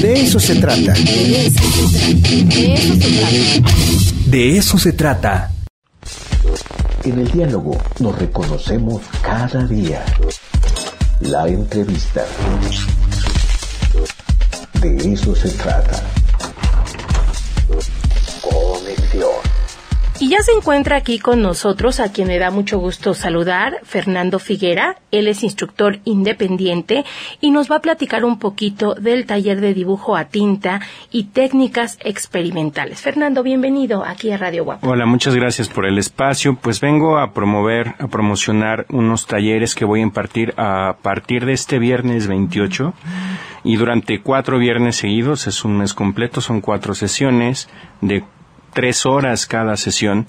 De eso se trata. De eso se trata. En el diálogo nos reconocemos cada día. La entrevista. De eso se trata. Y ya se encuentra aquí con nosotros, a quien me da mucho gusto saludar, Fernando Figuera. Él es instructor independiente y nos va a platicar un poquito del taller de dibujo a tinta y técnicas experimentales. Fernando, bienvenido aquí a Radio Guapo. Hola, muchas gracias por el espacio. Pues vengo a promover, a promocionar unos talleres que voy a impartir a partir de este viernes 28 y durante cuatro viernes seguidos, es un mes completo, son cuatro sesiones de tres horas cada sesión.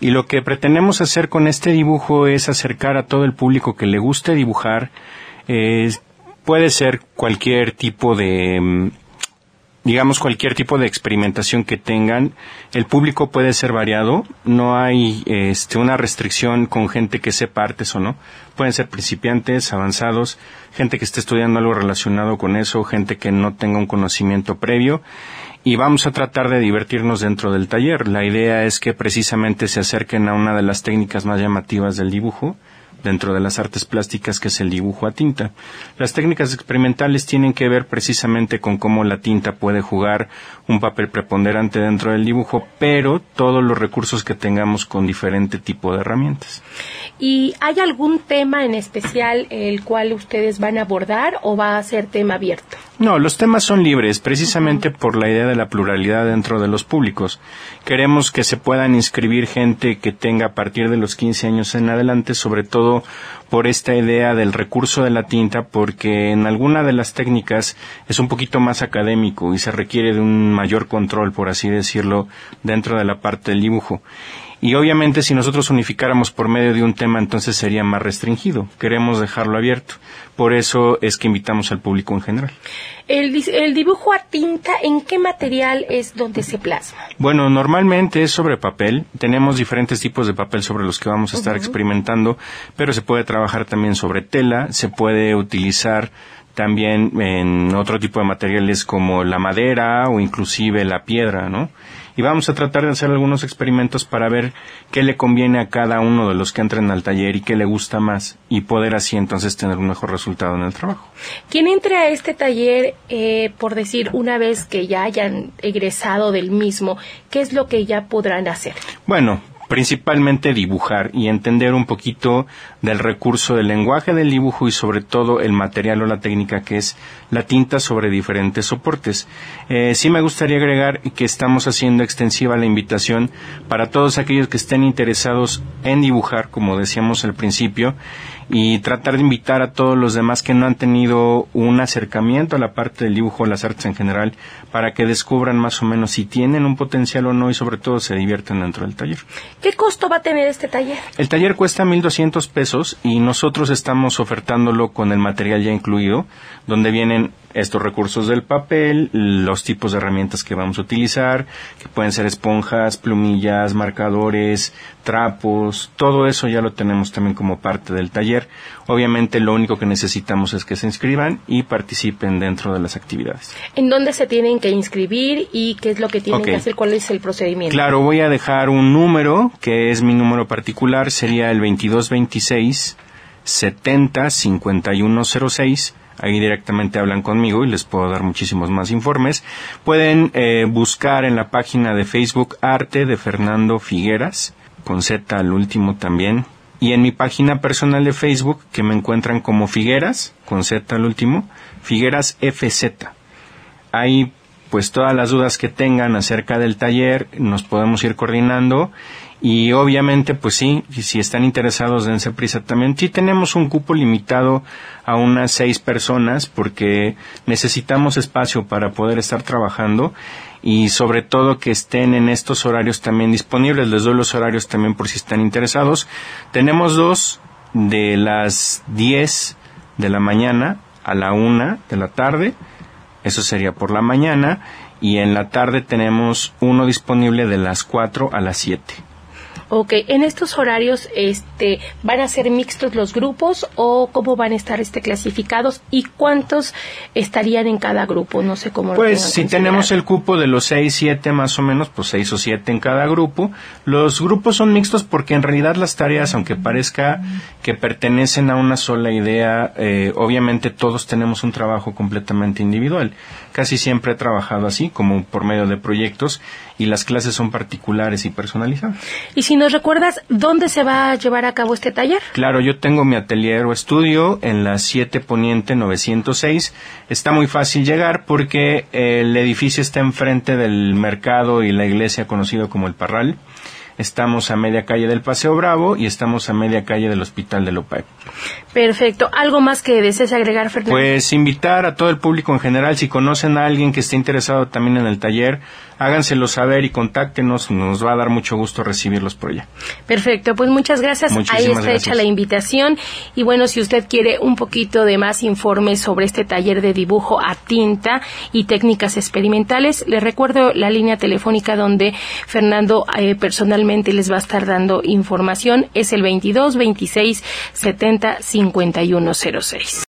Y lo que pretendemos hacer con este dibujo es acercar a todo el público que le guste dibujar. Eh, puede ser cualquier tipo de, mm, digamos, cualquier tipo de experimentación que tengan. El público puede ser variado. No hay este, una restricción con gente que sepa artes o no. Pueden ser principiantes, avanzados, gente que esté estudiando algo relacionado con eso, gente que no tenga un conocimiento previo y vamos a tratar de divertirnos dentro del taller. La idea es que precisamente se acerquen a una de las técnicas más llamativas del dibujo dentro de las artes plásticas que es el dibujo a tinta. Las técnicas experimentales tienen que ver precisamente con cómo la tinta puede jugar un papel preponderante dentro del dibujo, pero todos los recursos que tengamos con diferente tipo de herramientas. ¿Y hay algún tema en especial el cual ustedes van a abordar o va a ser tema abierto? No, los temas son libres, precisamente por la idea de la pluralidad dentro de los públicos. Queremos que se puedan inscribir gente que tenga a partir de los 15 años en adelante, sobre todo por esta idea del recurso de la tinta, porque en alguna de las técnicas es un poquito más académico y se requiere de un mayor control, por así decirlo, dentro de la parte del dibujo. Y obviamente si nosotros unificáramos por medio de un tema, entonces sería más restringido. Queremos dejarlo abierto. Por eso es que invitamos al público en general. El, el dibujo a tinta, ¿en qué material es donde se plasma? Bueno, normalmente es sobre papel. Tenemos diferentes tipos de papel sobre los que vamos a estar experimentando, pero se puede trabajar también sobre tela, se puede utilizar también en otro tipo de materiales como la madera o inclusive la piedra, ¿no? Y vamos a tratar de hacer algunos experimentos para ver qué le conviene a cada uno de los que entren al taller y qué le gusta más y poder así entonces tener un mejor resultado en el trabajo. Quien entre a este taller, eh, por decir, una vez que ya hayan egresado del mismo, ¿qué es lo que ya podrán hacer? Bueno, principalmente dibujar y entender un poquito del recurso del lenguaje del dibujo y sobre todo el material o la técnica que es la tinta sobre diferentes soportes. Eh, sí me gustaría agregar que estamos haciendo extensiva la invitación para todos aquellos que estén interesados en dibujar, como decíamos al principio, y tratar de invitar a todos los demás que no han tenido un acercamiento a la parte del dibujo las artes en general para que descubran más o menos si tienen un potencial o no y sobre todo se divierten dentro del taller. ¿Qué costo va a tener este taller? El taller cuesta 1.200 pesos y nosotros estamos ofertándolo con el material ya incluido, donde vienen estos recursos del papel, los tipos de herramientas que vamos a utilizar, que pueden ser esponjas, plumillas, marcadores, trapos, todo eso ya lo tenemos también como parte del taller. Obviamente lo único que necesitamos es que se inscriban y participen dentro de las actividades. ¿En dónde se tienen que inscribir y qué es lo que tienen que hacer? ¿Cuál es el procedimiento? Claro, voy a dejar un número, que es mi número particular, sería el 2226 70 5106. Ahí directamente hablan conmigo y les puedo dar muchísimos más informes. Pueden eh, buscar en la página de Facebook Arte de Fernando Figueras, con Z al último también. Y en mi página personal de Facebook, que me encuentran como Figueras, con Z al último, Figueras FZ. Ahí, pues todas las dudas que tengan acerca del taller, nos podemos ir coordinando. Y obviamente, pues sí, si están interesados, dense prisa también. Sí tenemos un cupo limitado a unas seis personas porque necesitamos espacio para poder estar trabajando y sobre todo que estén en estos horarios también disponibles. Les doy los horarios también por si están interesados. Tenemos dos de las 10 de la mañana a la una de la tarde. Eso sería por la mañana. Y en la tarde tenemos uno disponible de las 4 a las 7. Ok, en estos horarios este van a ser mixtos los grupos o cómo van a estar este clasificados y cuántos estarían en cada grupo, no sé cómo Pues si tenemos el cupo de los 6, 7 más o menos, pues 6 o 7 en cada grupo. Los grupos son mixtos porque en realidad las tareas, aunque parezca que pertenecen a una sola idea, eh, obviamente todos tenemos un trabajo completamente individual. Casi siempre he trabajado así, como por medio de proyectos, y las clases son particulares y personalizadas. Y si nos recuerdas, ¿dónde se va a llevar a cabo este taller? Claro, yo tengo mi atelier o estudio en la 7 Poniente 906. Está muy fácil llegar porque el edificio está enfrente del mercado y la iglesia conocido como el Parral. Estamos a media calle del Paseo Bravo y estamos a media calle del Hospital de Lopay. Perfecto. ¿Algo más que desees agregar, Fernando? Pues invitar a todo el público en general, si conocen a alguien que esté interesado también en el taller, háganselo saber y contáctenos, nos va a dar mucho gusto recibirlos por allá. Perfecto, pues muchas gracias. Ahí está hecha la invitación. Y bueno, si usted quiere un poquito de más informes sobre este taller de dibujo a tinta y técnicas experimentales, les recuerdo la línea telefónica donde Fernando eh, personalmente les va a estar dando información. Es el 22 26 70 5106.